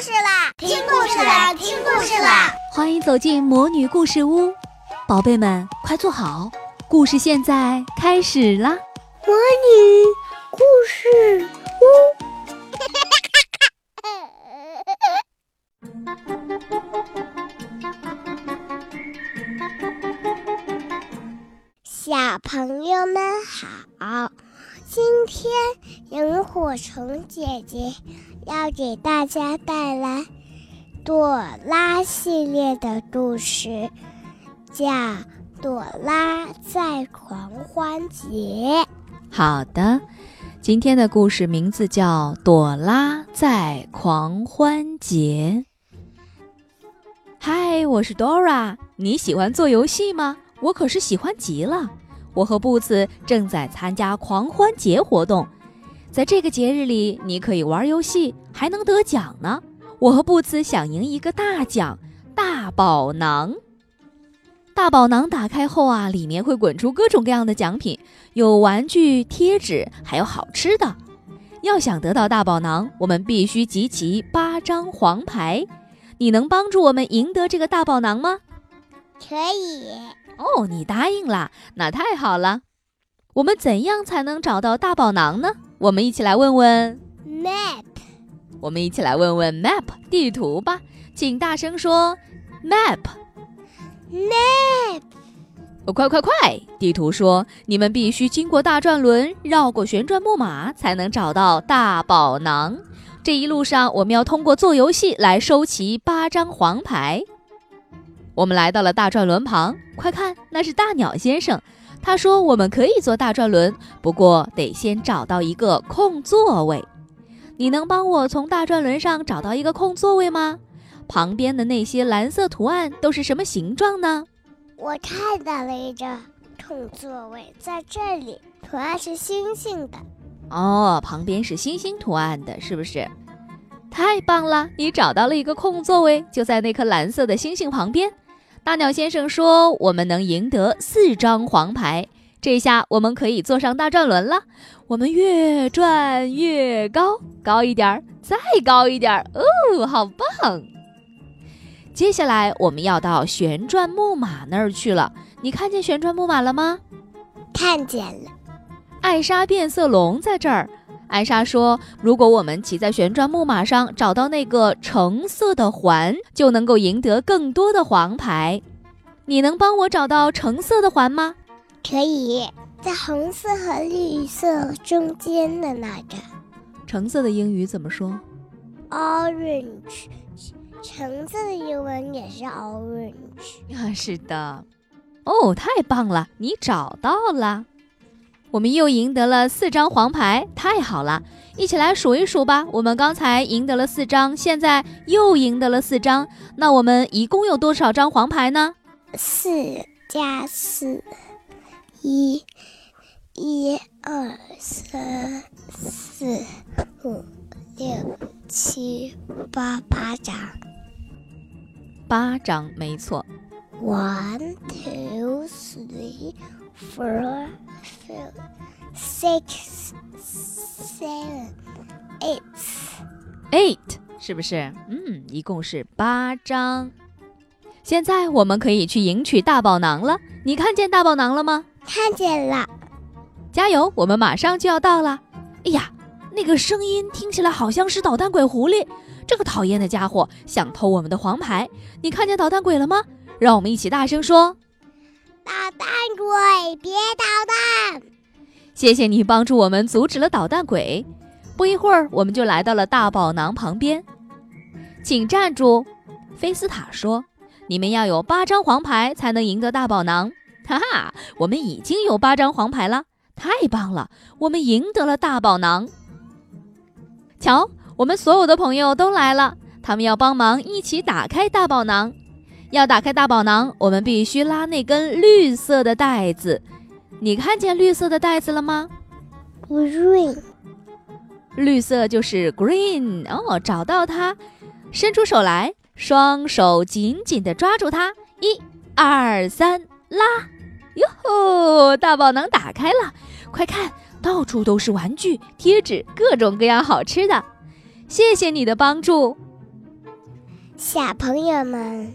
事啦！听故事啦！听故事啦！欢迎走进魔女故事屋，宝贝们快坐好，故事现在开始啦！魔女故事屋，小朋友们好。今天，萤火虫姐姐要给大家带来朵拉系列的故事，叫《朵拉在狂欢节》。好的，今天的故事名字叫《朵拉在狂欢节》。嗨，我是 Dora，你喜欢做游戏吗？我可是喜欢极了。我和布茨正在参加狂欢节活动，在这个节日里，你可以玩游戏，还能得奖呢。我和布茨想赢一个大奖——大宝囊。大宝囊打开后啊，里面会滚出各种各样的奖品，有玩具、贴纸，还有好吃的。要想得到大宝囊，我们必须集齐八张黄牌。你能帮助我们赢得这个大宝囊吗？可以。哦，你答应了，那太好了。我们怎样才能找到大宝囊呢？我们一起来问问 Map。我们一起来问问 Map 地图吧，请大声说 Map。Map。哦，快快快！地图说，你们必须经过大转轮，绕过旋转木马，才能找到大宝囊。这一路上，我们要通过做游戏来收齐八张黄牌。我们来到了大转轮旁，快看，那是大鸟先生。他说：“我们可以坐大转轮，不过得先找到一个空座位。你能帮我从大转轮上找到一个空座位吗？旁边的那些蓝色图案都是什么形状呢？”我看到了一个空座位，在这里，图案是星星的。哦，旁边是星星图案的，是不是？太棒了，你找到了一个空座位，就在那颗蓝色的星星旁边。大鸟先生说：“我们能赢得四张黄牌，这下我们可以坐上大转轮了。我们越转越高，高一点儿，再高一点儿。哦，好棒！接下来我们要到旋转木马那儿去了。你看见旋转木马了吗？看见了。艾莎变色龙在这儿。”艾莎说：“如果我们骑在旋转木马上，找到那个橙色的环，就能够赢得更多的黄牌。你能帮我找到橙色的环吗？”“可以，在红色和绿色中间的那个。”“橙色的英语怎么说？”“Orange。”“橙色的英文也是 orange。”“啊，是的。”“哦，太棒了，你找到了。”我们又赢得了四张黄牌，太好了！一起来数一数吧。我们刚才赢得了四张，现在又赢得了四张，那我们一共有多少张黄牌呢？四加四，一，一二三四五六七八，八张，八张，没错。One, two, three, four, five, six, seven, eight. Eight 是不是？嗯，一共是八张。现在我们可以去赢取大宝囊了。你看见大宝囊了吗？看见了。加油，我们马上就要到了。哎呀，那个声音听起来好像是捣蛋鬼狐狸。这个讨厌的家伙想偷我们的黄牌。你看见捣蛋鬼了吗？让我们一起大声说：“捣蛋鬼，别捣蛋！”谢谢你帮助我们阻止了捣蛋鬼。不一会儿，我们就来到了大宝囊旁边。请站住！菲斯塔说：“你们要有八张黄牌才能赢得大宝囊。”哈哈，我们已经有八张黄牌了，太棒了！我们赢得了大宝囊。瞧，我们所有的朋友都来了，他们要帮忙一起打开大宝囊。要打开大宝囊，我们必须拉那根绿色的带子。你看见绿色的带子了吗？Green，绿色就是 green 哦。找到它，伸出手来，双手紧紧地抓住它，一、二、三，拉！哟吼，大宝囊打开了！快看到处都是玩具、贴纸，各种各样好吃的。谢谢你的帮助。小朋友们，